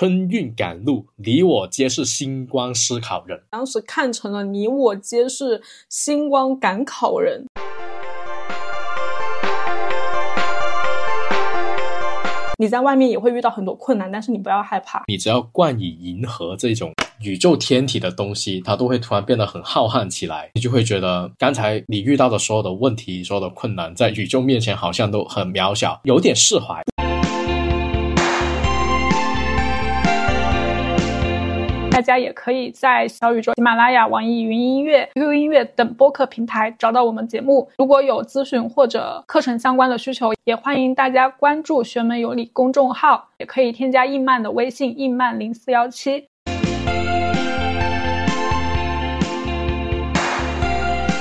春运赶路，你我皆是星光思考人。当时看成了你我皆是星光赶考人。你在外面也会遇到很多困难，但是你不要害怕。你只要冠以银河这种宇宙天体的东西，它都会突然变得很浩瀚起来，你就会觉得刚才你遇到的所有的问题、所有的困难，在宇宙面前好像都很渺小，有点释怀。大家也可以在小宇宙、喜马拉雅、网易云音乐、QQ 音乐等播客平台找到我们节目。如果有咨询或者课程相关的需求，也欢迎大家关注“学门有礼”公众号，也可以添加印曼的微信“印曼零四幺七”。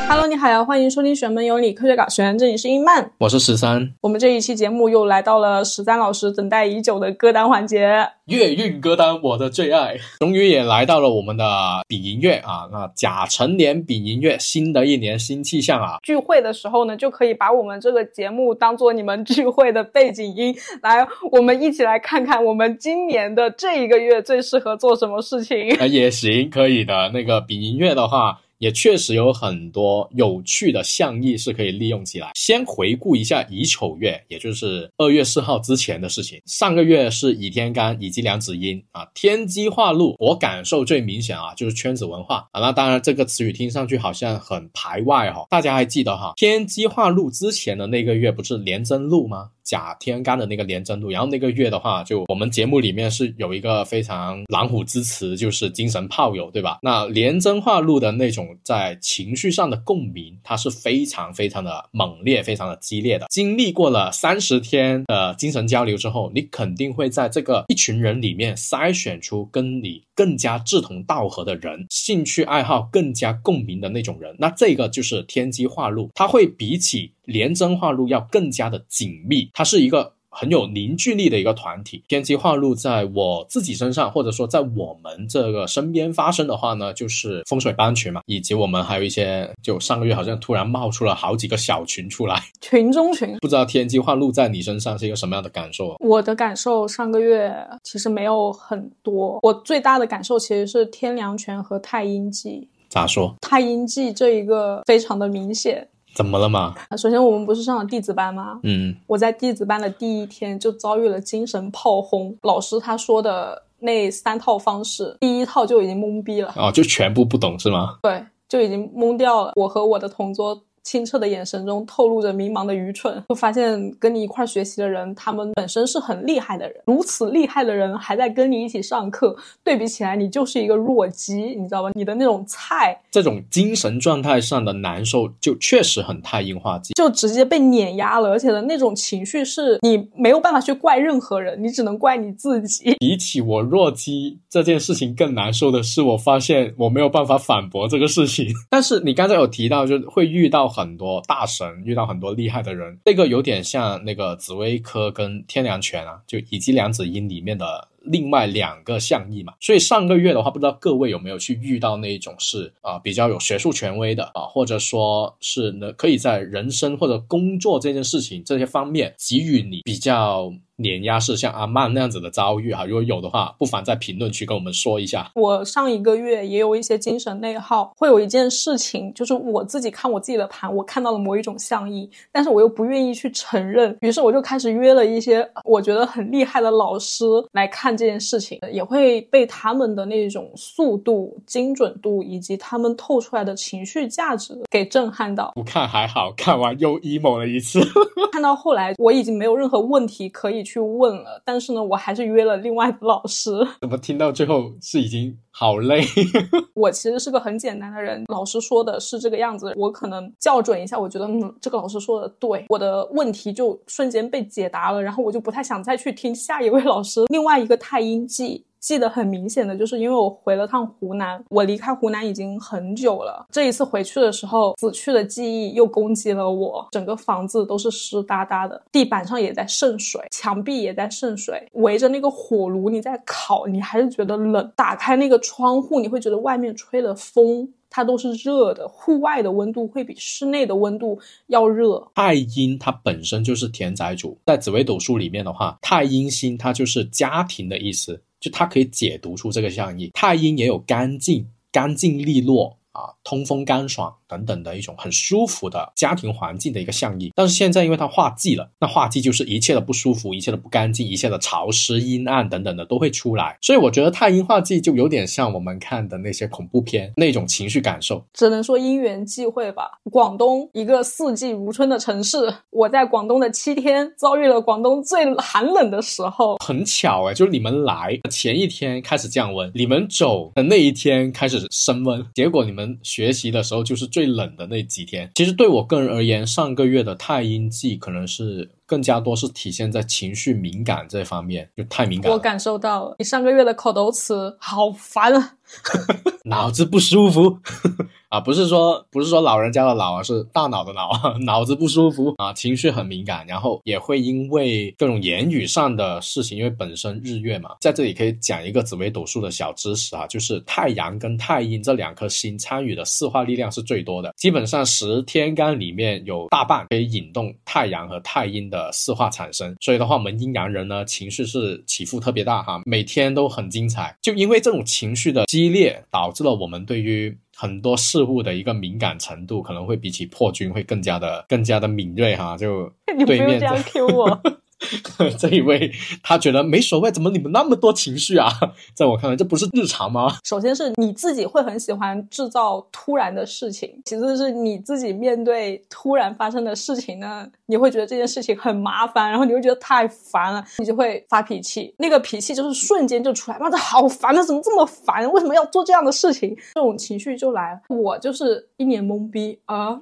Hello，你好呀，欢迎收听《玄门有理科学搞玄》，这里是英曼，我是十三。我们这一期节目又来到了十三老师等待已久的歌单环节——月韵歌单，我的最爱，终于也来到了我们的丙寅月啊！那甲辰年丙寅月，新的一年新气象啊！聚会的时候呢，就可以把我们这个节目当做你们聚会的背景音，来，我们一起来看看我们今年的这一个月最适合做什么事情。啊，也行，可以的。那个丙寅月的话。也确实有很多有趣的象意是可以利用起来。先回顾一下乙丑月，也就是二月四号之前的事情。上个月是乙天干以及两子阴啊，天机化禄，我感受最明显啊，就是圈子文化啊。那当然，这个词语听上去好像很排外哈。大家还记得哈，天机化禄之前的那个月不是廉贞禄吗？甲天干的那个廉贞禄，然后那个月的话，就我们节目里面是有一个非常狼虎之词，就是精神炮友，对吧？那廉贞化禄的那种在情绪上的共鸣，它是非常非常的猛烈，非常的激烈的。经历过了三十天的精神交流之后，你肯定会在这个一群人里面筛选出跟你更加志同道合的人，兴趣爱好更加共鸣的那种人。那这个就是天机化禄，它会比起。连贞化禄要更加的紧密，它是一个很有凝聚力的一个团体。天机化路在我自己身上，或者说在我们这个身边发生的话呢，就是风水班群嘛，以及我们还有一些，就上个月好像突然冒出了好几个小群出来，群中群。不知道天机化路在你身上是一个什么样的感受？我的感受上个月其实没有很多，我最大的感受其实是天梁拳和太阴记。咋说？太阴记这一个非常的明显。怎么了嘛？首先，我们不是上了弟子班吗？嗯，我在弟子班的第一天就遭遇了精神炮轰。老师他说的那三套方式，第一套就已经懵逼了。哦，就全部不懂是吗？对，就已经懵掉了。我和我的同桌。清澈的眼神中透露着迷茫的愚蠢，就发现跟你一块学习的人，他们本身是很厉害的人，如此厉害的人还在跟你一起上课，对比起来，你就是一个弱鸡，你知道吧？你的那种菜，这种精神状态上的难受，就确实很太阴化剂，就直接被碾压了，而且的那种情绪是你没有办法去怪任何人，你只能怪你自己。比起我弱鸡这件事情更难受的是，我发现我没有办法反驳这个事情。但是你刚才有提到，就会遇到。很多大神遇到很多厉害的人，这个有点像那个紫薇科跟天梁权啊，就以及梁子音里面的另外两个象意嘛。所以上个月的话，不知道各位有没有去遇到那一种是啊比较有学术权威的啊，或者说是呢可以在人生或者工作这件事情这些方面给予你比较。碾压式像阿曼那样子的遭遇哈，如果有的话，不妨在评论区跟我们说一下。我上一个月也有一些精神内耗，会有一件事情，就是我自己看我自己的盘，我看到了某一种象意，但是我又不愿意去承认，于是我就开始约了一些我觉得很厉害的老师来看这件事情，也会被他们的那种速度、精准度以及他们透出来的情绪价值给震撼到。不看还好，看完又 emo 了一次。看到后来，我已经没有任何问题可以。去问了，但是呢，我还是约了另外一个老师。怎么听到最后是已经好累？我其实是个很简单的人，老师说的是这个样子，我可能校准一下，我觉得嗯，这个老师说的对，我的问题就瞬间被解答了，然后我就不太想再去听下一位老师。另外一个太阴记。记得很明显的就是，因为我回了趟湖南，我离开湖南已经很久了。这一次回去的时候，死去的记忆又攻击了我，整个房子都是湿哒哒的，地板上也在渗水，墙壁也在渗水，围着那个火炉你在烤，你还是觉得冷。打开那个窗户，你会觉得外面吹的风。它都是热的，户外的温度会比室内的温度要热。太阴它本身就是田宅主，在紫微斗数里面的话，太阴星它就是家庭的意思，就它可以解读出这个象意。太阴也有干净、干净利落啊，通风干爽。等等的一种很舒服的家庭环境的一个象意，但是现在因为它化季了，那化季就是一切的不舒服，一切的不干净，一切的潮湿、阴暗等等的都会出来。所以我觉得太阴化忌就有点像我们看的那些恐怖片那种情绪感受，只能说因缘际会吧。广东一个四季如春的城市，我在广东的七天遭遇了广东最寒冷的时候，很巧哎，就是你们来前一天开始降温，你们走的那一天开始升温，结果你们学习的时候就是。最冷的那几天，其实对我个人而言，上个月的太阴季可能是更加多是体现在情绪敏感这方面，就太敏感。我感受到了，你上个月的口头词好烦啊，脑子不舒服。啊，不是说不是说老人家的老啊，是大脑的脑，脑子不舒服啊，情绪很敏感，然后也会因为各种言语上的事情，因为本身日月嘛，在这里可以讲一个紫微斗数的小知识啊，就是太阳跟太阴这两颗星参与的四化力量是最多的，基本上十天干里面有大半可以引动太阳和太阴的四化产生，所以的话，我们阴阳人呢情绪是起伏特别大哈，每天都很精彩，就因为这种情绪的激烈，导致了我们对于。很多事物的一个敏感程度，可能会比起破军会更加的更加的敏锐哈，就 你不用这样 Q 我。这一位他觉得没所谓，怎么你们那么多情绪啊？在我看来，这不是日常吗？首先是你自己会很喜欢制造突然的事情，其次是你自己面对突然发生的事情呢，你会觉得这件事情很麻烦，然后你会觉得太烦了，你就会发脾气。那个脾气就是瞬间就出来，妈的好烦啊！怎么这么烦？为什么要做这样的事情？这种情绪就来了。我就是一脸懵逼啊！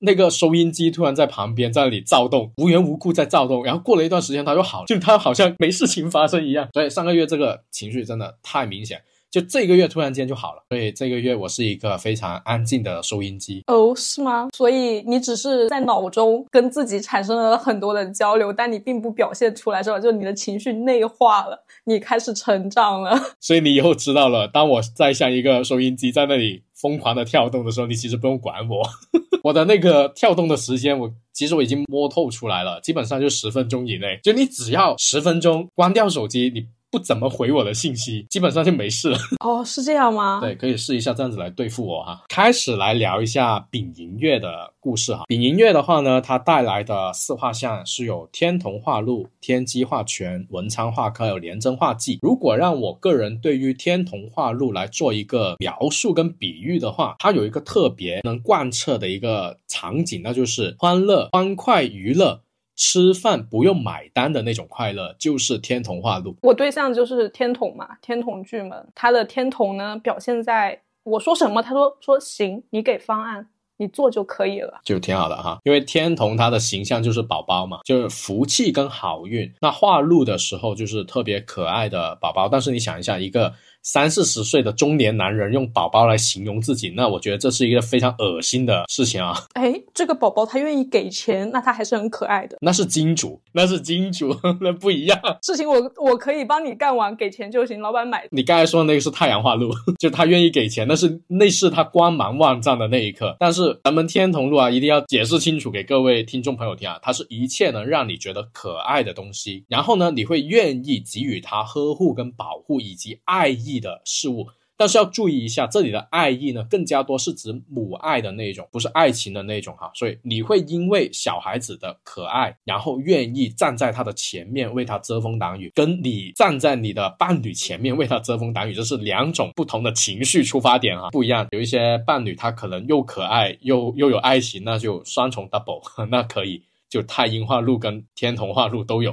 那个收音机突然在旁边在那里躁动，无缘无故在躁动。然后过了一段时间，他又好了，就他好像没事情发生一样。所以上个月这个情绪真的太明显，就这个月突然间就好了。所以这个月我是一个非常安静的收音机。哦，是吗？所以你只是在脑中跟自己产生了很多的交流，但你并不表现出来，是吧？就你的情绪内化了，你开始成长了。所以你以后知道了，当我在像一个收音机在那里疯狂的跳动的时候，你其实不用管我。我的那个跳动的时间，我其实我已经摸透出来了，基本上就十分钟以内。就你只要十分钟关掉手机，你。不怎么回我的信息，基本上就没事了。哦，是这样吗？对，可以试一下这样子来对付我哈。开始来聊一下丙寅月的故事哈。丙寅月的话呢，它带来的四画像是有天同化禄、天机化权、文昌化科，有廉贞化忌。如果让我个人对于天同化禄来做一个描述跟比喻的话，它有一个特别能贯彻的一个场景，那就是欢乐、欢快、娱乐。吃饭不用买单的那种快乐，就是天童化禄。我对象就是天童嘛，天童巨门。他的天童呢，表现在我说什么，他说说行，你给方案，你做就可以了，就挺好的哈。因为天童他的形象就是宝宝嘛，就是福气跟好运。那化禄的时候就是特别可爱的宝宝。但是你想一下，一个。三四十岁的中年男人用宝宝来形容自己，那我觉得这是一个非常恶心的事情啊！哎，这个宝宝他愿意给钱，那他还是很可爱的。那是金主，那是金主，那不一样。事情我我可以帮你干完，给钱就行，老板买。你刚才说的那个是太阳化禄，就他愿意给钱，那是那是他光芒万丈的那一刻。但是咱们天同路啊，一定要解释清楚给各位听众朋友听啊，它是一切能让你觉得可爱的东西，然后呢，你会愿意给予他呵护跟保护以及爱意。的事物，但是要注意一下，这里的爱意呢，更加多是指母爱的那种，不是爱情的那种哈。所以你会因为小孩子的可爱，然后愿意站在他的前面为他遮风挡雨，跟你站在你的伴侣前面为他遮风挡雨，这是两种不同的情绪出发点啊，不一样。有一些伴侣他可能又可爱又又有爱情，那就双重 double，那可以。就太阴化禄跟天同化禄都有，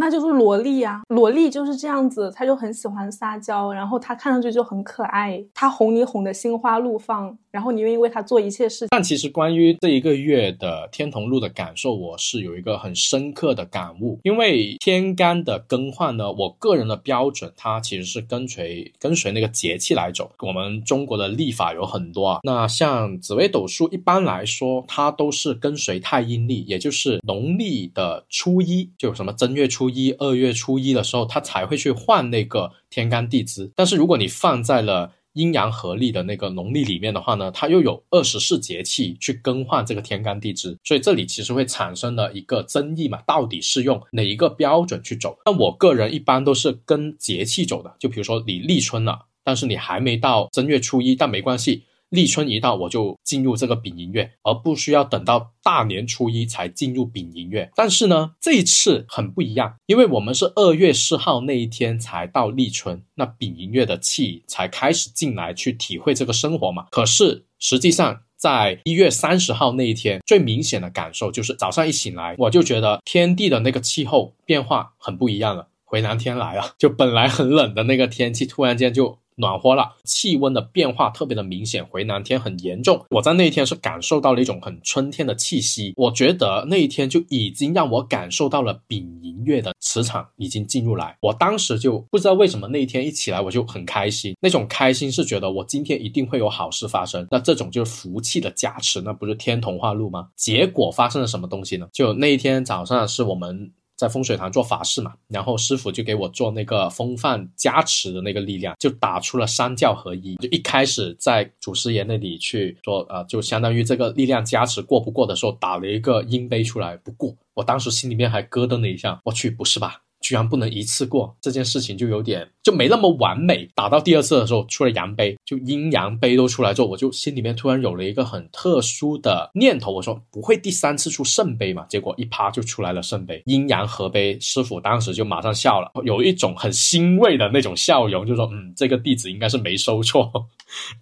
那就是萝莉啊！萝莉就是这样子，她就很喜欢撒娇，然后她看上去就很可爱，她哄你哄得心花怒放，然后你愿意为她做一切事情。但其实关于这一个月的天同禄的感受，我是有一个很深刻的感悟，因为天干的更换呢，我个人的标准，它其实是跟随跟随那个节气来走。我们中国的历法有很多啊，那像紫微斗数一般来说，它都是跟随太阴历，也就是。农历的初一，就什么正月初一一、二月初一的时候，他才会去换那个天干地支。但是如果你放在了阴阳合历的那个农历里面的话呢，它又有二十四节气去更换这个天干地支，所以这里其实会产生了一个争议嘛，到底是用哪一个标准去走？那我个人一般都是跟节气走的，就比如说你立春了，但是你还没到正月初一，但没关系。立春一到，我就进入这个丙寅月，而不需要等到大年初一才进入丙寅月。但是呢，这一次很不一样，因为我们是二月四号那一天才到立春，那丙寅月的气才开始进来去体会这个生活嘛。可是实际上，在一月三十号那一天，最明显的感受就是早上一醒来，我就觉得天地的那个气候变化很不一样了，回南天来了，就本来很冷的那个天气，突然间就。暖和了，气温的变化特别的明显，回南天很严重。我在那一天是感受到了一种很春天的气息，我觉得那一天就已经让我感受到了丙寅月的磁场已经进入来。我当时就不知道为什么那一天一起来我就很开心，那种开心是觉得我今天一定会有好事发生。那这种就是福气的加持，那不是天同化禄吗？结果发生了什么东西呢？就那一天早上是我们。在风水堂做法事嘛，然后师傅就给我做那个风范加持的那个力量，就打出了三教合一。就一开始在祖师爷那里去说，啊，就相当于这个力量加持过不过的时候，打了一个阴杯出来，不过，我当时心里面还咯噔了一下，我去，不是吧？居然不能一次过这件事情就有点就没那么完美。打到第二次的时候出了阳杯，就阴阳杯都出来之后，我就心里面突然有了一个很特殊的念头，我说不会第三次出圣杯嘛？结果一趴就出来了圣杯，阴阳合杯。师傅当时就马上笑了，有一种很欣慰的那种笑容，就说嗯，这个弟子应该是没收错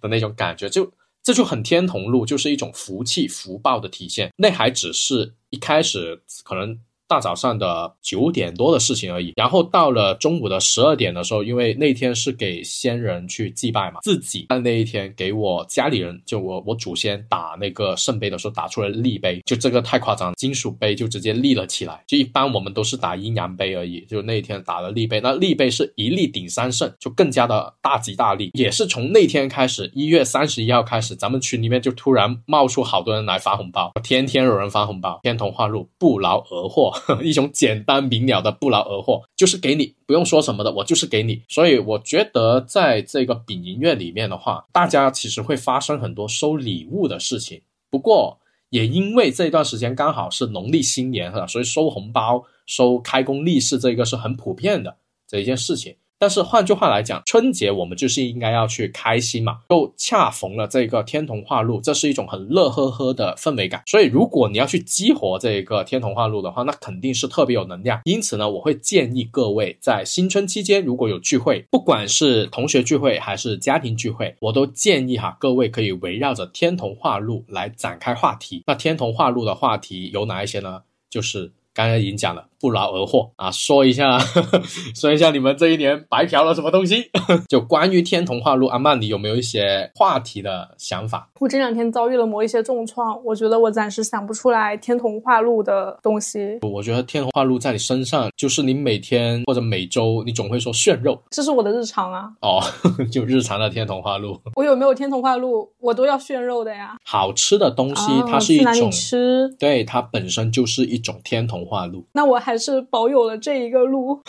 的那种感觉。就这就很天同路，就是一种福气福报的体现。那还只是一开始可能。大早上的九点多的事情而已，然后到了中午的十二点的时候，因为那天是给先人去祭拜嘛，自己在那一天给我家里人，就我我祖先打那个圣杯的时候，打出了立杯，就这个太夸张，金属杯就直接立了起来。就一般我们都是打阴阳杯而已，就那一天打了立杯，那立杯是一立顶三圣，就更加的大吉大利。也是从那天开始，一月三十一号开始，咱们群里面就突然冒出好多人来发红包，天天有人发红包，天同化禄，不劳而获。一种简单明了的不劳而获，就是给你不用说什么的，我就是给你。所以我觉得在这个丙寅月里面的话，大家其实会发生很多收礼物的事情。不过也因为这段时间刚好是农历新年哈，所以收红包、收开工利是这个是很普遍的这一件事情。但是换句话来讲，春节我们就是应该要去开心嘛，又恰逢了这个天同化禄，这是一种很乐呵呵的氛围感。所以如果你要去激活这个天同化禄的话，那肯定是特别有能量。因此呢，我会建议各位在新春期间如果有聚会，不管是同学聚会还是家庭聚会，我都建议哈各位可以围绕着天同化禄来展开话题。那天同化禄的话题有哪一些呢？就是刚才已经讲了。不劳而获啊！说一下，说一下你们这一年白嫖了什么东西？就关于天童话录，阿曼，你有没有一些话题的想法？我这两天遭遇了某一些重创，我觉得我暂时想不出来天童话录的东西。我觉得天童话录在你身上，就是你每天或者每周，你总会说炫肉，这是我的日常啊。哦，就日常的天童话录。我有没有天童话录，我都要炫肉的呀。好吃的东西，它是一种吃，对，它本身就是一种天童话录。那我还。还是保有了这一个路，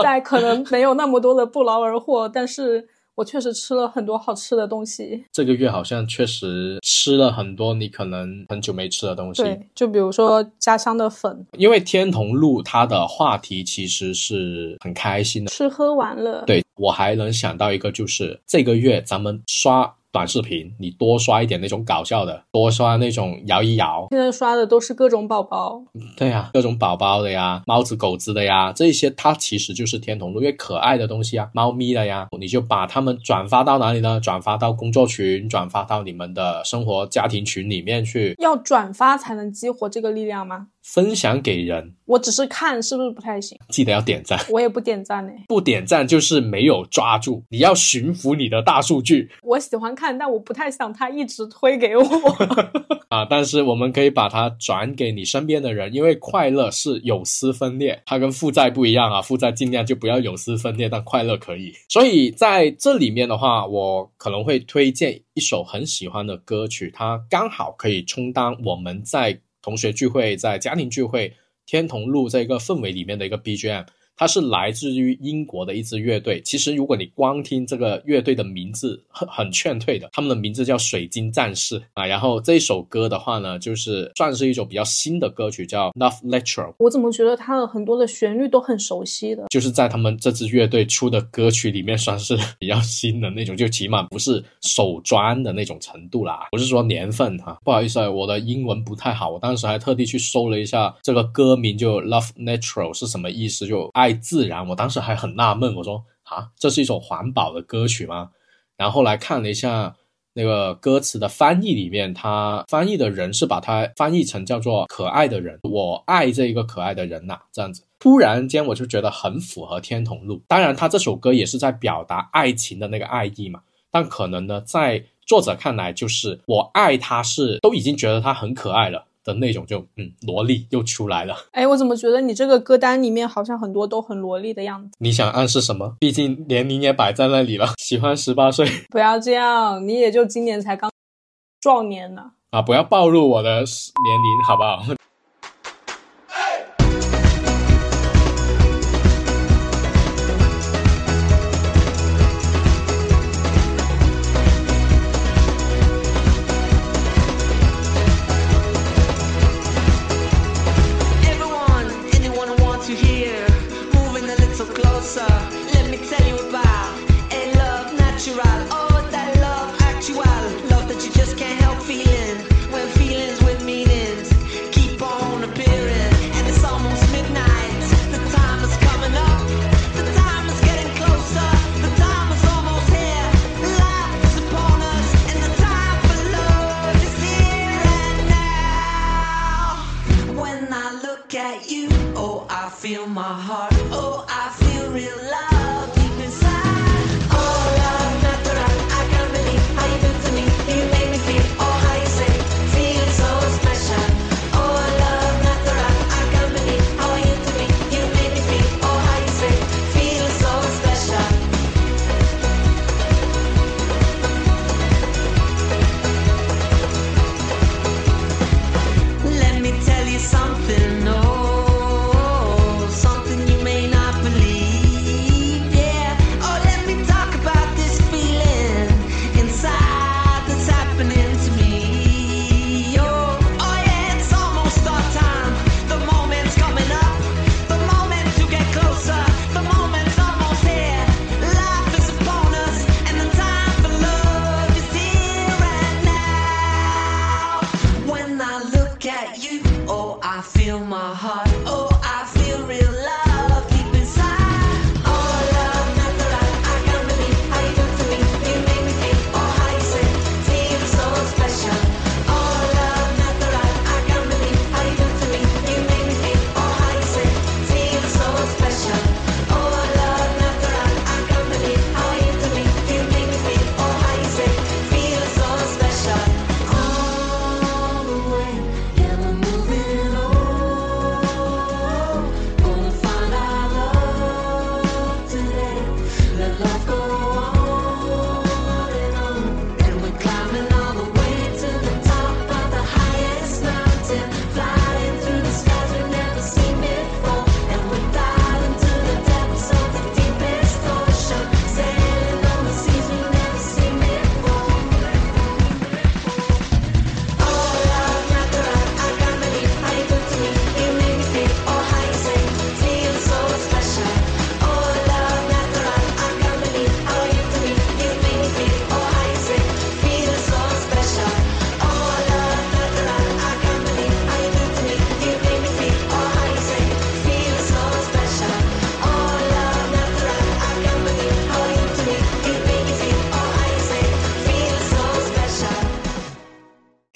在可能没有那么多的不劳而获，但是我确实吃了很多好吃的东西。这个月好像确实吃了很多你可能很久没吃的东西。对，就比如说家乡的粉。因为天童路它的话题其实是很开心的，吃喝玩乐。对我还能想到一个，就是这个月咱们刷。短视频，你多刷一点那种搞笑的，多刷那种摇一摇。现在刷的都是各种宝宝，对呀，各种宝宝的呀，猫子狗子的呀，这些它其实就是天童路，因为可爱的东西啊，猫咪的呀，你就把它们转发到哪里呢？转发到工作群，转发到你们的生活家庭群里面去。要转发才能激活这个力量吗？分享给人，我只是看，是不是不太行？记得要点赞，我也不点赞呢。不点赞就是没有抓住，你要驯服你的大数据。我喜欢看，但我不太想他一直推给我 啊。但是我们可以把它转给你身边的人，因为快乐是有丝分裂，它跟负债不一样啊。负债尽量就不要有丝分裂，但快乐可以。所以在这里面的话，我可能会推荐一首很喜欢的歌曲，它刚好可以充当我们在。同学聚会，在家庭聚会，天同路这个氛围里面的一个 BGM。它是来自于英国的一支乐队。其实如果你光听这个乐队的名字，很很劝退的。他们的名字叫水晶战士啊。然后这一首歌的话呢，就是算是一首比较新的歌曲，叫 Love Lecture。我怎么觉得它的很多的旋律都很熟悉的？就是在他们这支乐队出的歌曲里面，算是比较新的那种，就起码不是首专的那种程度啦。不是说年份哈，不好意思啊，我的英文不太好，我当时还特地去搜了一下这个歌名，就 Love Natural 是什么意思？就爱自然。我当时还很纳闷，我说啊，这是一首环保的歌曲吗？然后后来看了一下那个歌词的翻译里面，他翻译的人是把它翻译成叫做“可爱的人”，我爱这一个可爱的人呐，这样子。突然间我就觉得很符合天童路。当然，他这首歌也是在表达爱情的那个爱意嘛，但可能呢，在作者看来，就是我爱他是都已经觉得他很可爱了。的那种就嗯，萝莉又出来了。哎，我怎么觉得你这个歌单里面好像很多都很萝莉的样子？你想暗示什么？毕竟年龄也摆在那里了，喜欢十八岁。不要这样，你也就今年才刚壮年呢。啊，不要暴露我的年龄，好不好？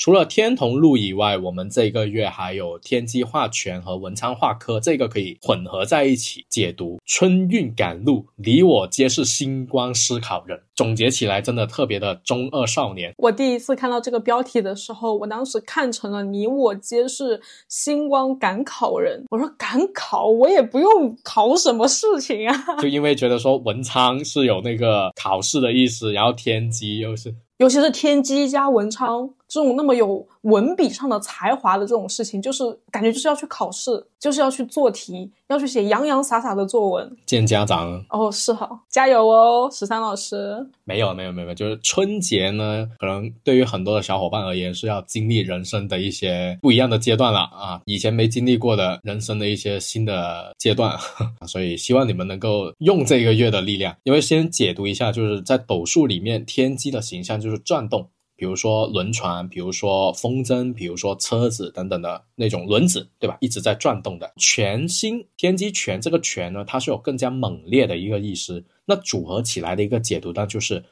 除了天童路以外，我们这个月还有天机画权和文昌画科，这个可以混合在一起解读。春运赶路，你我皆是星光思考人。总结起来，真的特别的中二少年。我第一次看到这个标题的时候，我当时看成了你我皆是星光赶考人。我说赶考，我也不用考什么事情啊。就因为觉得说文昌是有那个考试的意思，然后天机又是。尤其是天机加文昌，这种那么有文笔上的才华的这种事情，就是感觉就是要去考试，就是要去做题，要去写洋洋洒洒的作文。见家长哦，是好，加油哦，十三老师。没有，没有，没有，就是春节呢，可能对于很多的小伙伴而言是要经历人生的一些不一样的阶段了啊，以前没经历过的人生的一些新的阶段，所以希望你们能够用这个月的力量，因为先解读一下，就是在斗数里面天机的形象就是转动。比如说轮船，比如说风筝，比如说车子等等的那种轮子，对吧？一直在转动的。全新天机权这个权呢，它是有更加猛烈的一个意思。那组合起来的一个解读呢，就是。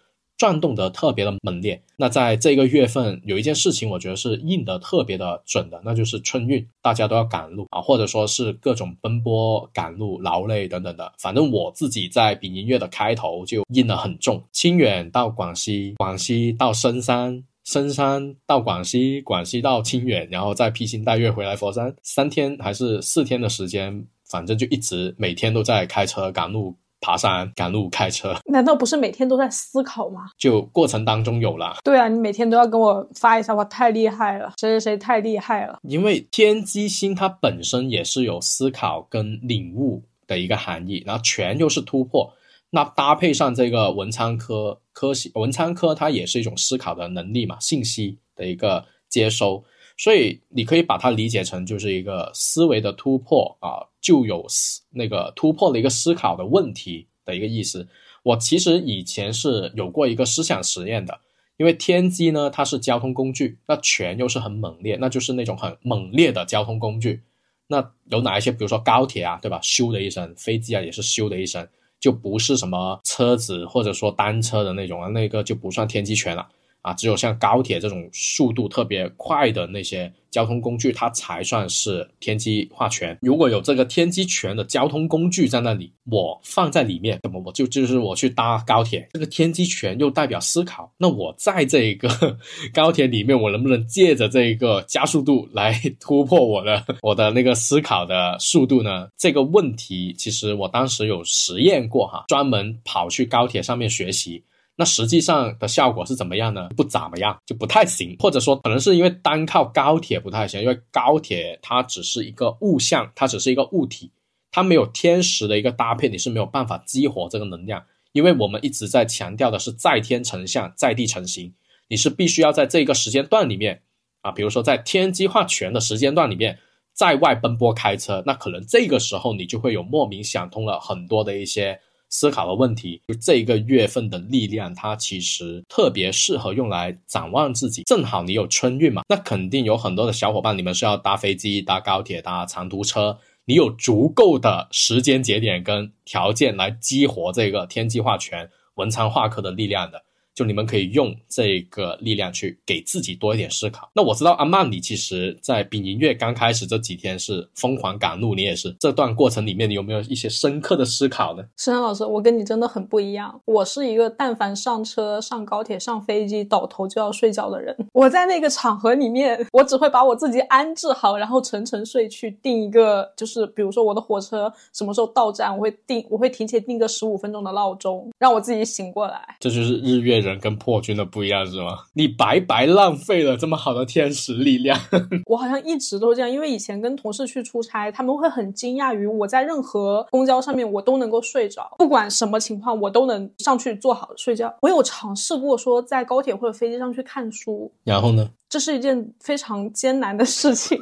转动得特别的猛烈，那在这个月份有一件事情，我觉得是印得特别的准的，那就是春运，大家都要赶路啊，或者说是各种奔波赶路、劳累等等的。反正我自己在丙寅月的开头就印得很重，清远到广西，广西到深山，深山到广西，广西到清远，然后再披星戴月回来佛山，三天还是四天的时间，反正就一直每天都在开车赶路。爬山、赶路、开车，难道不是每天都在思考吗？就过程当中有了。对啊，你每天都要跟我发一下，哇，太厉害了，谁谁谁太厉害了。因为天机星它本身也是有思考跟领悟的一个含义，然后全又是突破，那搭配上这个文昌科科系，文昌科它也是一种思考的能力嘛，信息的一个接收。所以你可以把它理解成就是一个思维的突破啊，就有思那个突破的一个思考的问题的一个意思。我其实以前是有过一个思想实验的，因为天机呢它是交通工具，那权又是很猛烈，那就是那种很猛烈的交通工具。那有哪一些？比如说高铁啊，对吧？咻的一声，飞机啊也是咻的一声，就不是什么车子或者说单车的那种啊，那个就不算天机权了。啊，只有像高铁这种速度特别快的那些交通工具，它才算是天机化权。如果有这个天机权的交通工具在那里，我放在里面，那么我就就是我去搭高铁，这个天机权又代表思考。那我在这一个 高铁里面，我能不能借着这一个加速度来突破我的我的那个思考的速度呢？这个问题其实我当时有实验过哈，专门跑去高铁上面学习。那实际上的效果是怎么样呢？不怎么样，就不太行，或者说可能是因为单靠高铁不太行，因为高铁它只是一个物象，它只是一个物体，它没有天时的一个搭配，你是没有办法激活这个能量。因为我们一直在强调的是在天成象，在地成形，你是必须要在这个时间段里面啊，比如说在天机化权的时间段里面，在外奔波开车，那可能这个时候你就会有莫名想通了很多的一些。思考的问题，就这个月份的力量，它其实特别适合用来展望自己。正好你有春运嘛，那肯定有很多的小伙伴，你们是要搭飞机、搭高铁、搭长途车，你有足够的时间节点跟条件来激活这个天机化权、文昌化科的力量的。就你们可以用这个力量去给自己多一点思考。那我知道阿曼，你其实，在丙寅月刚开始这几天是疯狂赶路，你也是这段过程里面，你有没有一些深刻的思考呢？石南老师，我跟你真的很不一样。我是一个但凡上车、上高铁、上飞机，倒头就要睡觉的人。我在那个场合里面，我只会把我自己安置好，然后沉沉睡去，定一个就是比如说我的火车什么时候到站，我会定，我会提前定个十五分钟的闹钟，让我自己醒过来。这就是日月。人跟破军的不一样是吗？你白白浪费了这么好的天使力量。我好像一直都这样，因为以前跟同事去出差，他们会很惊讶于我在任何公交上面我都能够睡着，不管什么情况我都能上去坐好睡觉。我有尝试过说在高铁或者飞机上去看书，然后呢？这是一件非常艰难的事情，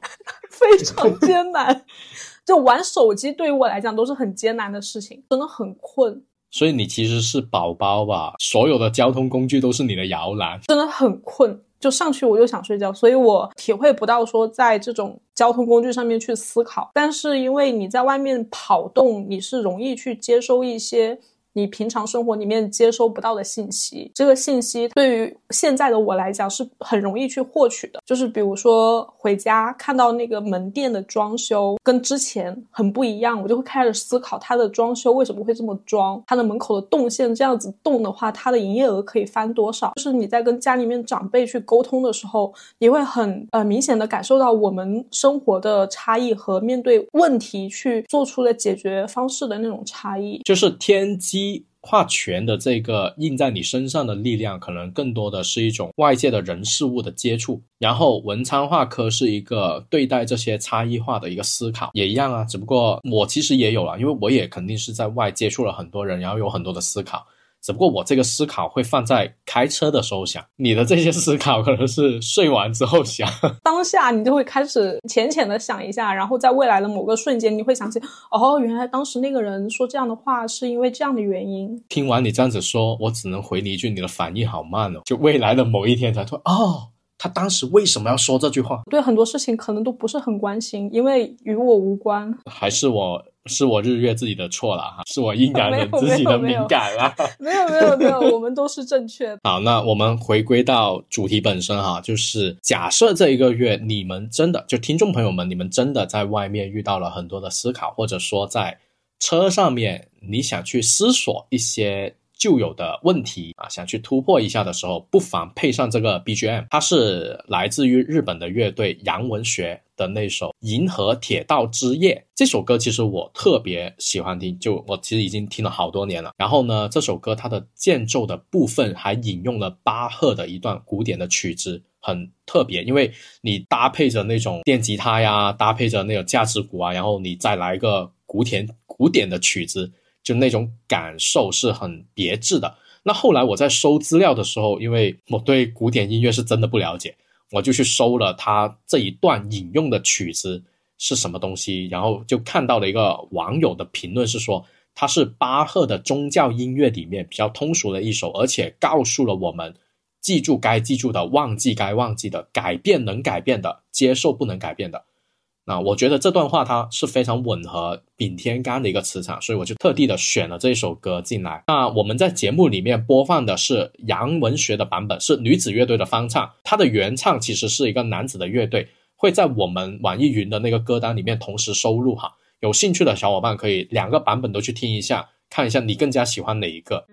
非常艰难。就玩手机对于我来讲都是很艰难的事情，真的很困。所以你其实是宝宝吧？所有的交通工具都是你的摇篮，真的很困，就上去我就想睡觉，所以我体会不到说在这种交通工具上面去思考。但是因为你在外面跑动，你是容易去接收一些。你平常生活里面接收不到的信息，这个信息对于现在的我来讲是很容易去获取的。就是比如说回家看到那个门店的装修跟之前很不一样，我就会开始思考它的装修为什么会这么装，它的门口的动线这样子动的话，它的营业额可以翻多少？就是你在跟家里面长辈去沟通的时候，你会很呃明显的感受到我们生活的差异和面对问题去做出的解决方式的那种差异，就是天机。画权的这个印在你身上的力量，可能更多的是一种外界的人事物的接触。然后文昌画科是一个对待这些差异化的一个思考，也一样啊。只不过我其实也有了，因为我也肯定是在外接触了很多人，然后有很多的思考。只不过我这个思考会放在开车的时候想，你的这些思考可能是睡完之后想。当下你就会开始浅浅的想一下，然后在未来的某个瞬间，你会想起，哦，原来当时那个人说这样的话是因为这样的原因。听完你这样子说，我只能回你一句，你的反应好慢哦。就未来的某一天才说，哦，他当时为什么要说这句话？对很多事情可能都不是很关心，因为与我无关。还是我。是我日月自己的错了哈，是我阴阳人自己的敏感了。没有没有没有，我们都是正确的。好，那我们回归到主题本身哈，就是假设这一个月你们真的就听众朋友们，你们真的在外面遇到了很多的思考，或者说在车上面你想去思索一些。旧有的问题啊，想去突破一下的时候，不妨配上这个 BGM，它是来自于日本的乐队杨文学的那首《银河铁道之夜》。这首歌其实我特别喜欢听，就我其实已经听了好多年了。然后呢，这首歌它的间奏的部分还引用了巴赫的一段古典的曲子，很特别，因为你搭配着那种电吉他呀，搭配着那个架子鼓啊，然后你再来一个古典古典的曲子。就那种感受是很别致的。那后来我在搜资料的时候，因为我对古典音乐是真的不了解，我就去搜了他这一段引用的曲子是什么东西，然后就看到了一个网友的评论是说，它是巴赫的宗教音乐里面比较通俗的一首，而且告诉了我们记住该记住的，忘记该忘记的，改变能改变的，接受不能改变的。那我觉得这段话它是非常吻合丙天干的一个磁场，所以我就特地的选了这一首歌进来。那我们在节目里面播放的是杨文学的版本，是女子乐队的翻唱，它的原唱其实是一个男子的乐队，会在我们网易云的那个歌单里面同时收录哈。有兴趣的小伙伴可以两个版本都去听一下，看一下你更加喜欢哪一个。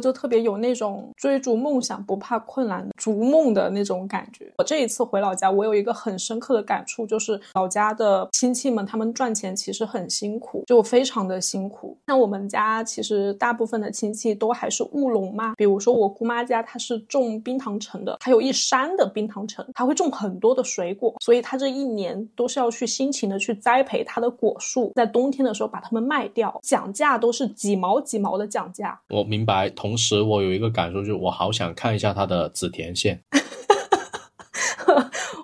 就特别有那种追逐梦想不怕困难、逐梦的那种感觉。我这一次回老家，我有一个很深刻的感触，就是老家的亲戚们他们赚钱其实很辛苦，就非常的辛苦。像我们家其实大部分的亲戚都还是务农嘛，比如说我姑妈家，她是种冰糖橙的，她有一山的冰糖橙，她会种很多的水果，所以她这一年都是要去辛勤的去栽培她的果树，在冬天的时候把它们卖掉，讲价都是几毛几毛的讲价。我明白，同时我有一个感受，就是我好想看一下他的紫田线。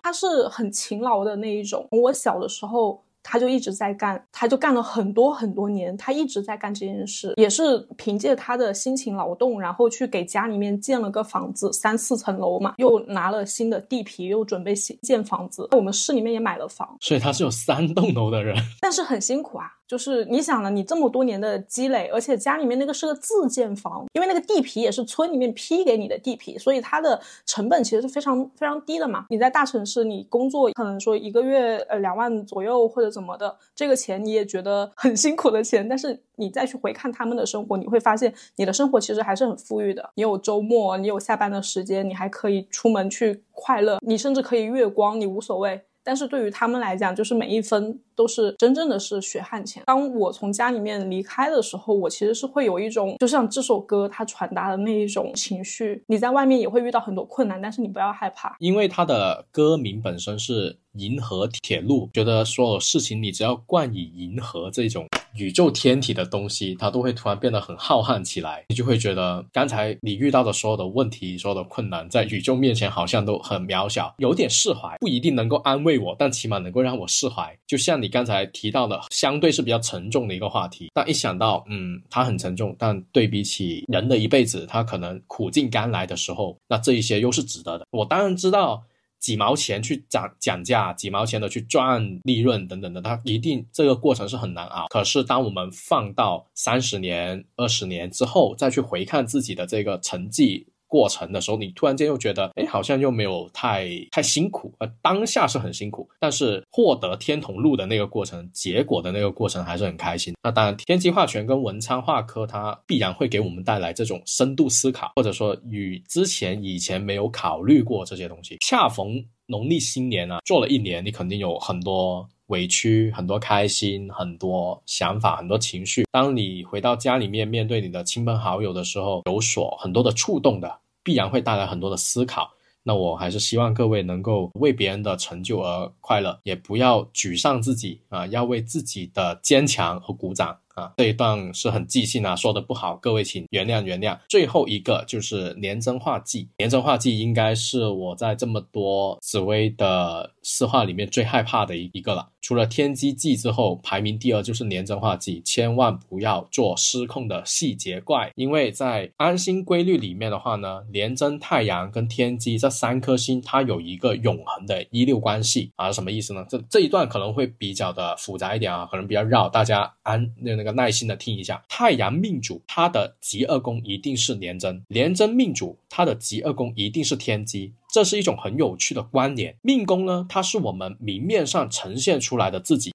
他是很勤劳的那一种。我小的时候。他就一直在干，他就干了很多很多年，他一直在干这件事，也是凭借他的辛勤劳动，然后去给家里面建了个房子，三四层楼嘛，又拿了新的地皮，又准备新建房子。我们市里面也买了房，所以他是有三栋楼的人，但是很辛苦啊。就是你想了，你这么多年的积累，而且家里面那个是个自建房，因为那个地皮也是村里面批给你的地皮，所以它的成本其实是非常非常低的嘛。你在大城市，你工作可能说一个月呃两万左右或者怎么的，这个钱你也觉得很辛苦的钱，但是你再去回看他们的生活，你会发现你的生活其实还是很富裕的。你有周末，你有下班的时间，你还可以出门去快乐，你甚至可以月光，你无所谓。但是对于他们来讲，就是每一分都是真正的是血汗钱。当我从家里面离开的时候，我其实是会有一种，就像这首歌它传达的那一种情绪。你在外面也会遇到很多困难，但是你不要害怕，因为它的歌名本身是。银河铁路，觉得所有事情你只要冠以银河这种宇宙天体的东西，它都会突然变得很浩瀚起来。你就会觉得刚才你遇到的所有的问题、所有的困难，在宇宙面前好像都很渺小，有点释怀，不一定能够安慰我，但起码能够让我释怀。就像你刚才提到的，相对是比较沉重的一个话题，但一想到，嗯，它很沉重，但对比起人的一辈子，他可能苦尽甘来的时候，那这一些又是值得的。我当然知道。几毛钱去讲讲价，几毛钱的去赚利润等等的，它一定这个过程是很难熬。可是当我们放到三十年、二十年之后，再去回看自己的这个成绩。过程的时候，你突然间又觉得，哎，好像又没有太太辛苦，呃，当下是很辛苦，但是获得天童路的那个过程，结果的那个过程还是很开心。那当然，天机化权跟文昌化科，它必然会给我们带来这种深度思考，或者说与之前以前没有考虑过这些东西。恰逢农历新年啊，做了一年，你肯定有很多委屈，很多开心，很多想法，很多情绪。当你回到家里面，面对你的亲朋好友的时候，有所很多的触动的。必然会带来很多的思考，那我还是希望各位能够为别人的成就而快乐，也不要沮丧自己啊，要为自己的坚强而鼓掌。啊，这一段是很即兴啊，说的不好，各位请原谅原谅。最后一个就是年真化忌，年真画技应该是我在这么多紫薇的四化里面最害怕的一一个了。除了天机忌之后，排名第二就是年真化忌，千万不要做失控的细节怪，因为在安心规律里面的话呢，年真太阳跟天机这三颗星它有一个永恒的一六关系啊，什么意思呢？这这一段可能会比较的复杂一点啊，可能比较绕，大家安那那。个耐心的听一下，太阳命主他的极恶宫一定是廉贞，廉贞命主他的极恶宫一定是天机，这是一种很有趣的关联。命宫呢，它是我们明面上呈现出来的自己，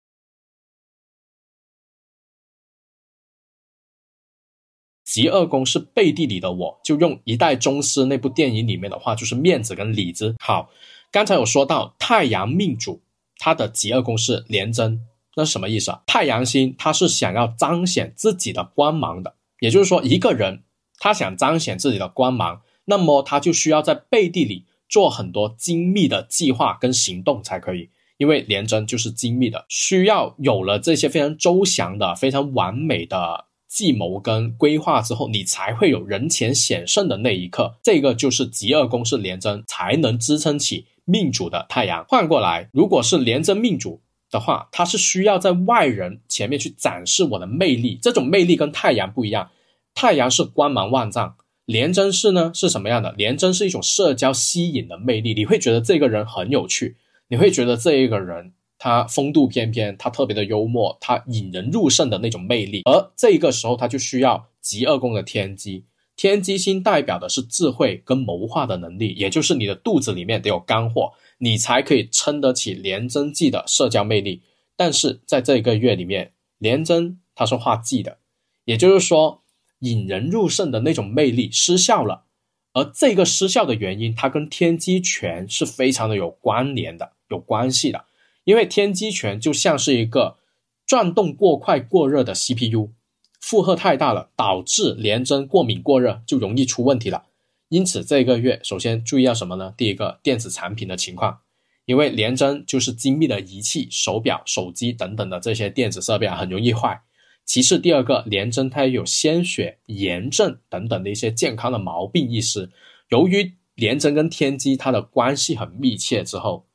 极恶宫是背地里的我。就用《一代宗师》那部电影里面的话，就是面子跟里子。好，刚才有说到太阳命主他的极恶宫是廉贞。那什么意思啊？太阳星它是想要彰显自己的光芒的，也就是说，一个人他想彰显自己的光芒，那么他就需要在背地里做很多精密的计划跟行动才可以。因为廉贞就是精密的，需要有了这些非常周详的、非常完美的计谋跟规划之后，你才会有人前显胜的那一刻。这个就是极恶宫是廉贞才能支撑起命主的太阳。换过来，如果是廉贞命主。的话，它是需要在外人前面去展示我的魅力，这种魅力跟太阳不一样，太阳是光芒万丈，廉贞是呢是什么样的？廉贞是一种社交吸引的魅力，你会觉得这个人很有趣，你会觉得这一个人他风度翩翩，他特别的幽默，他引人入胜的那种魅力，而这个时候他就需要极恶宫的天机。天机星代表的是智慧跟谋划的能力，也就是你的肚子里面得有干货，你才可以撑得起廉贞忌的社交魅力。但是在这个月里面，廉贞它是化忌的，也就是说，引人入胜的那种魅力失效了。而这个失效的原因，它跟天机拳是非常的有关联的、有关系的。因为天机拳就像是一个转动过快过热的 CPU，负荷太大了，导致连针过敏过热，就容易出问题了。因此，这个月首先注意要什么呢？第一个，电子产品的情况，因为连针就是精密的仪器、手表、手机等等的这些电子设备啊，很容易坏。其次，第二个，连针它也有鲜血、炎症等等的一些健康的毛病意识。由于连针跟天机它的关系很密切，之后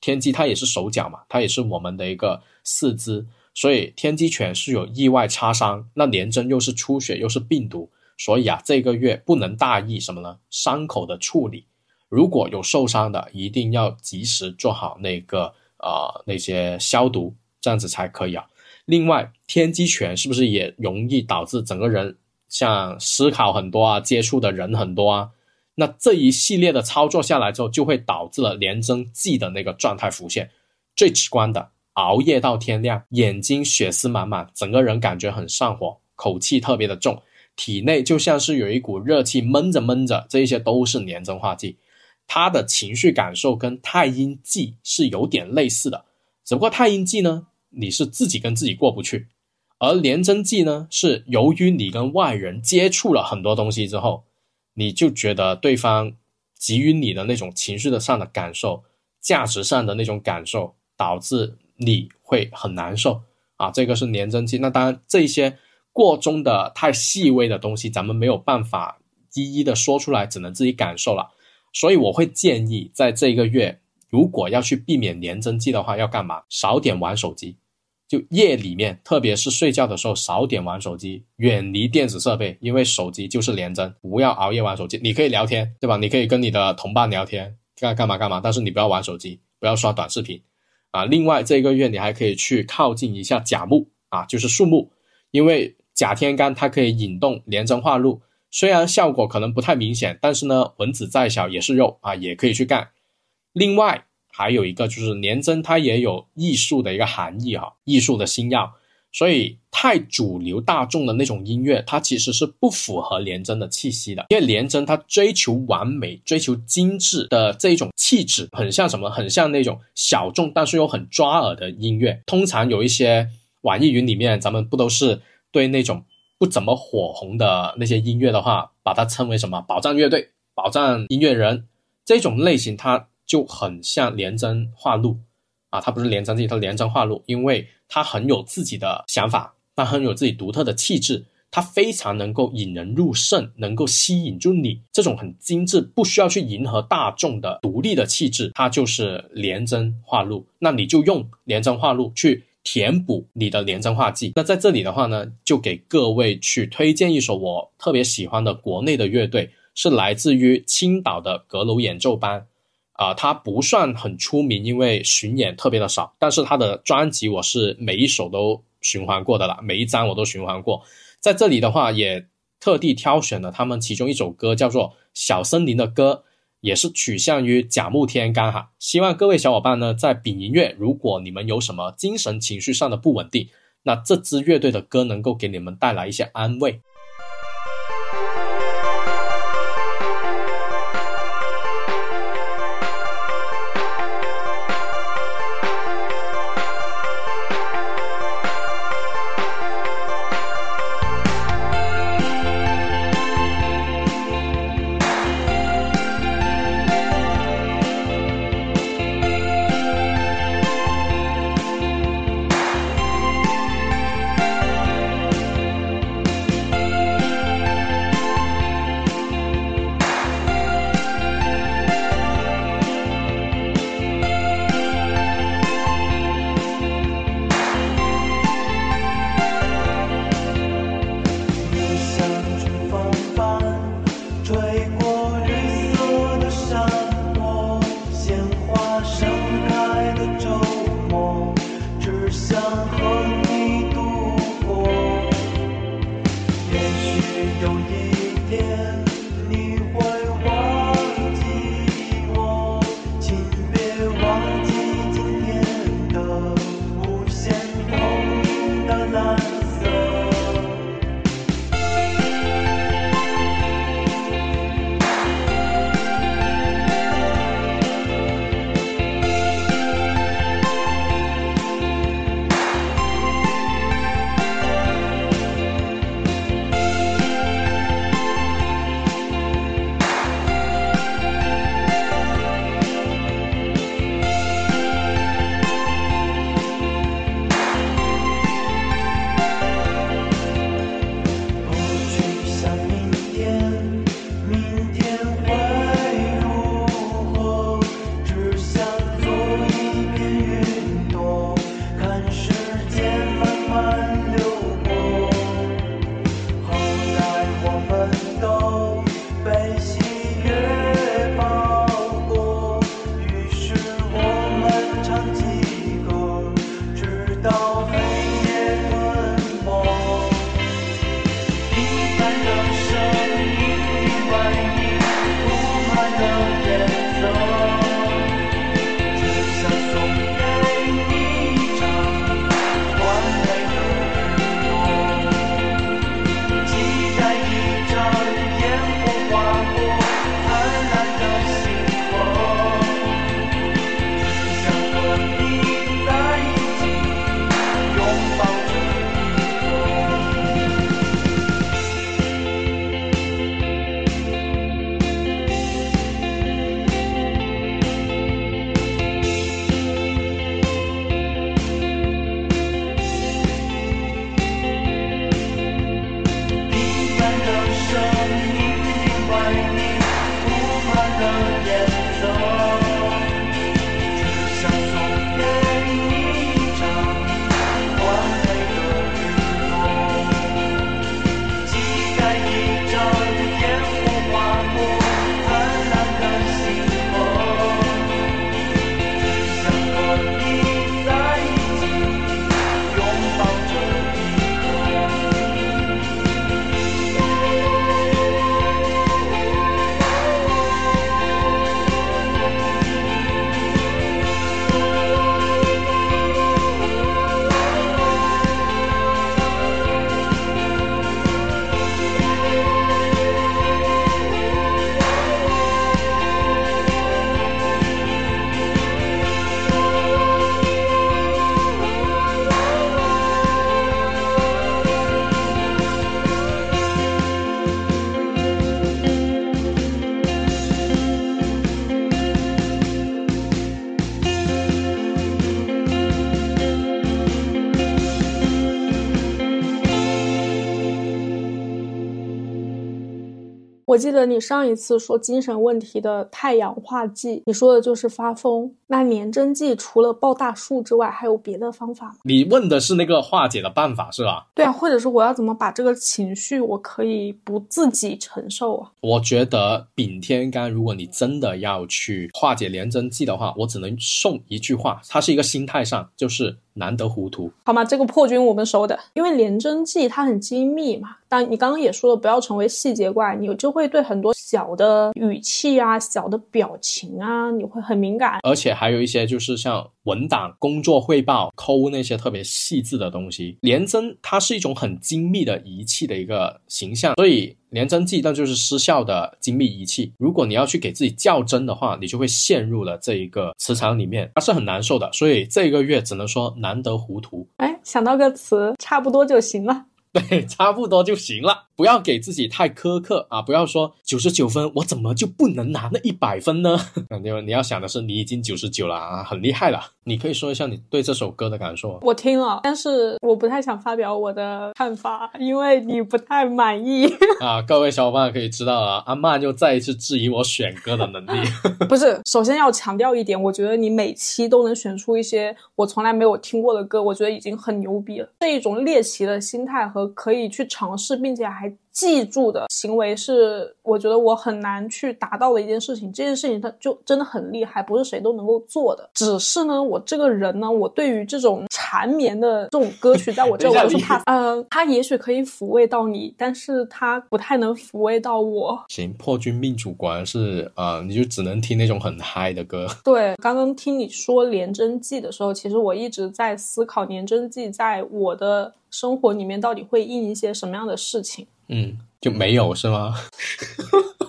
天机它也是手脚嘛，它也是我们的一个四肢，所以天机犬是有意外擦伤，那连针又是出血又是病毒。所以啊，这个月不能大意什么呢？伤口的处理，如果有受伤的，一定要及时做好那个呃那些消毒，这样子才可以啊。另外，天机拳是不是也容易导致整个人像思考很多啊，接触的人很多啊？那这一系列的操作下来之后，就会导致了连针记的那个状态浮现。最直观的，熬夜到天亮，眼睛血丝满满，整个人感觉很上火，口气特别的重。体内就像是有一股热气闷着闷着，这一些都是年真化剂。他的情绪感受跟太阴忌是有点类似的，只不过太阴忌呢，你是自己跟自己过不去，而廉贞忌呢，是由于你跟外人接触了很多东西之后，你就觉得对方给予你的那种情绪的上的感受、价值上的那种感受，导致你会很难受啊。这个是廉贞忌。那当然这些。过中的太细微的东西，咱们没有办法一一的说出来，只能自己感受了。所以我会建议，在这个月，如果要去避免连针剂的话，要干嘛？少点玩手机，就夜里面，特别是睡觉的时候，少点玩手机，远离电子设备，因为手机就是连针，不要熬夜玩手机。你可以聊天，对吧？你可以跟你的同伴聊天，干干嘛干嘛，但是你不要玩手机，不要刷短视频啊。另外，这个月你还可以去靠近一下甲木啊，就是树木，因为。甲天干它可以引动连针化禄，虽然效果可能不太明显，但是呢，蚊子再小也是肉啊，也可以去干。另外还有一个就是连针它也有艺术的一个含义哈，艺术的星耀，所以太主流大众的那种音乐，它其实是不符合连针的气息的，因为连针它追求完美、追求精致的这种气质，很像什么？很像那种小众但是又很抓耳的音乐。通常有一些网易云里面，咱们不都是？对那种不怎么火红的那些音乐的话，把它称为什么宝藏乐队、宝藏音乐人这种类型，它就很像连针画路啊，它不是连针自己，它连针画路，因为它很有自己的想法，它很有自己独特的气质，它非常能够引人入胜，能够吸引住你。这种很精致，不需要去迎合大众的独立的气质，它就是连针画路。那你就用连针画路去。填补你的连针画技。那在这里的话呢，就给各位去推荐一首我特别喜欢的国内的乐队，是来自于青岛的阁楼演奏班。啊，他不算很出名，因为巡演特别的少，但是他的专辑我是每一首都循环过的了，每一张我都循环过。在这里的话，也特地挑选了他们其中一首歌，叫做《小森林的歌》。也是取向于甲木天干哈，希望各位小伙伴呢，在丙寅月，如果你们有什么精神情绪上的不稳定，那这支乐队的歌能够给你们带来一些安慰。记得你上一次说精神问题的太阳化剂，你说的就是发疯。那年针剂除了抱大树之外，还有别的方法吗？你问的是那个化解的办法是吧？对啊，或者是我要怎么把这个情绪我可以不自己承受啊？我觉得丙天干，如果你真的要去化解连针剂的话，我只能送一句话，它是一个心态上，就是难得糊涂。好吗？这个破军我们收的，因为连针剂它很精密嘛。但你刚刚也说了，不要成为细节怪，你就会对很多小的语气啊、小的表情啊，你会很敏感。而且还有一些就是像文档、工作汇报、抠那些特别细致的东西。连针它是一种很精密的仪器的一个形象，所以连针剂那就是失效的精密仪器。如果你要去给自己较真的话，你就会陷入了这一个磁场里面，它是很难受的。所以这个月只能说难得糊涂。哎，想到个词，差不多就行了。对，差不多就行了，不要给自己太苛刻啊！不要说九十九分，我怎么就不能拿那一百分呢？你你要想的是，你已经九十九了啊，很厉害了。你可以说一下你对这首歌的感受。我听了，但是我不太想发表我的看法，因为你不太满意 啊。各位小伙伴可以知道啊，阿曼又再一次质疑我选歌的能力。不是，首先要强调一点，我觉得你每期都能选出一些我从来没有听过的歌，我觉得已经很牛逼了。这一种猎奇的心态和可以去尝试，并且还。记住的行为是，我觉得我很难去达到的一件事情。这件事情它就真的很厉害，不是谁都能够做的。只是呢，我这个人呢，我对于这种缠绵的这种歌曲，在我这 我是怕。呃，它也许可以抚慰到你，但是它不太能抚慰到我。行，破军命主果然是啊，你就只能听那种很嗨的歌。对，刚刚听你说廉贞记的时候，其实我一直在思考廉贞记在我的生活里面到底会印一些什么样的事情。嗯，就没有是吗？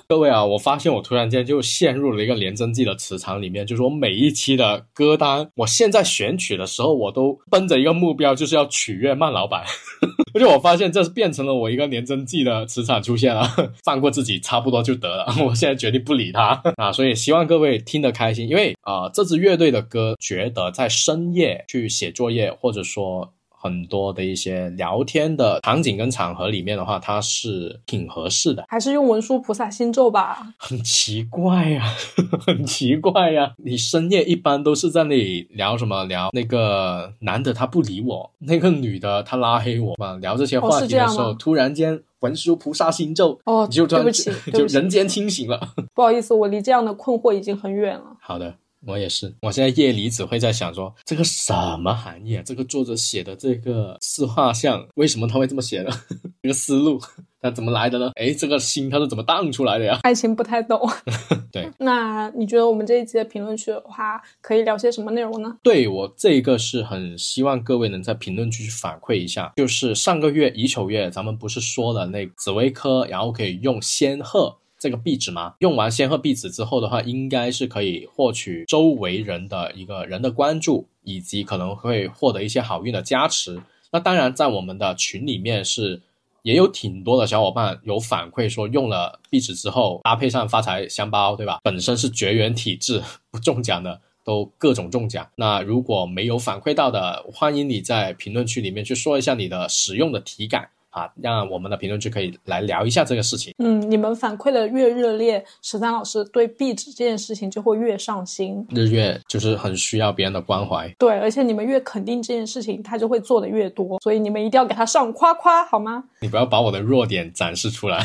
各位啊，我发现我突然间就陷入了一个连真记的磁场里面，就是我每一期的歌单，我现在选曲的时候，我都奔着一个目标，就是要取悦曼老板。而且我发现这是变成了我一个连真记的磁场出现了，放过自己差不多就得了。我现在决定不理他啊，所以希望各位听得开心，因为啊，这支乐队的歌，觉得在深夜去写作业，或者说。很多的一些聊天的场景跟场合里面的话，它是挺合适的。还是用文殊菩萨心咒吧。很奇怪呀，很奇怪呀！你深夜一般都是在那里聊什么？聊那个男的他不理我，那个女的她拉黑我嘛？聊这些话题的时候，突然间文殊菩萨心咒哦，你就对不起，就人间清醒了。不好意思，我离这样的困惑已经很远了。好的。我也是，我现在夜里只会在想说，这个什么含义啊？这个作者写的这个四画像，为什么他会这么写呢？这个思路，他怎么来的呢？哎，这个心他是怎么荡出来的呀？爱情不太懂。对，那你觉得我们这一期的评论区的话，可以聊些什么内容呢？对我这个是很希望各位能在评论区去反馈一下，就是上个月乙丑月，咱们不是说了那紫薇科，然后可以用仙鹤。这个壁纸吗？用完仙鹤壁纸之后的话，应该是可以获取周围人的一个人的关注，以及可能会获得一些好运的加持。那当然，在我们的群里面是也有挺多的小伙伴有反馈说，用了壁纸之后搭配上发财香包，对吧？本身是绝缘体质，不中奖的都各种中奖。那如果没有反馈到的，欢迎你在评论区里面去说一下你的使用的体感。啊，让我们的评论区可以来聊一下这个事情。嗯，你们反馈的越热烈，十三老师对壁纸这件事情就会越上心。日月就是很需要别人的关怀。对，而且你们越肯定这件事情，他就会做的越多。所以你们一定要给他上夸夸，好吗？你不要把我的弱点展示出来，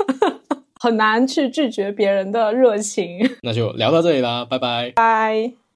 很难去拒绝别人的热情。那就聊到这里啦，拜拜。拜。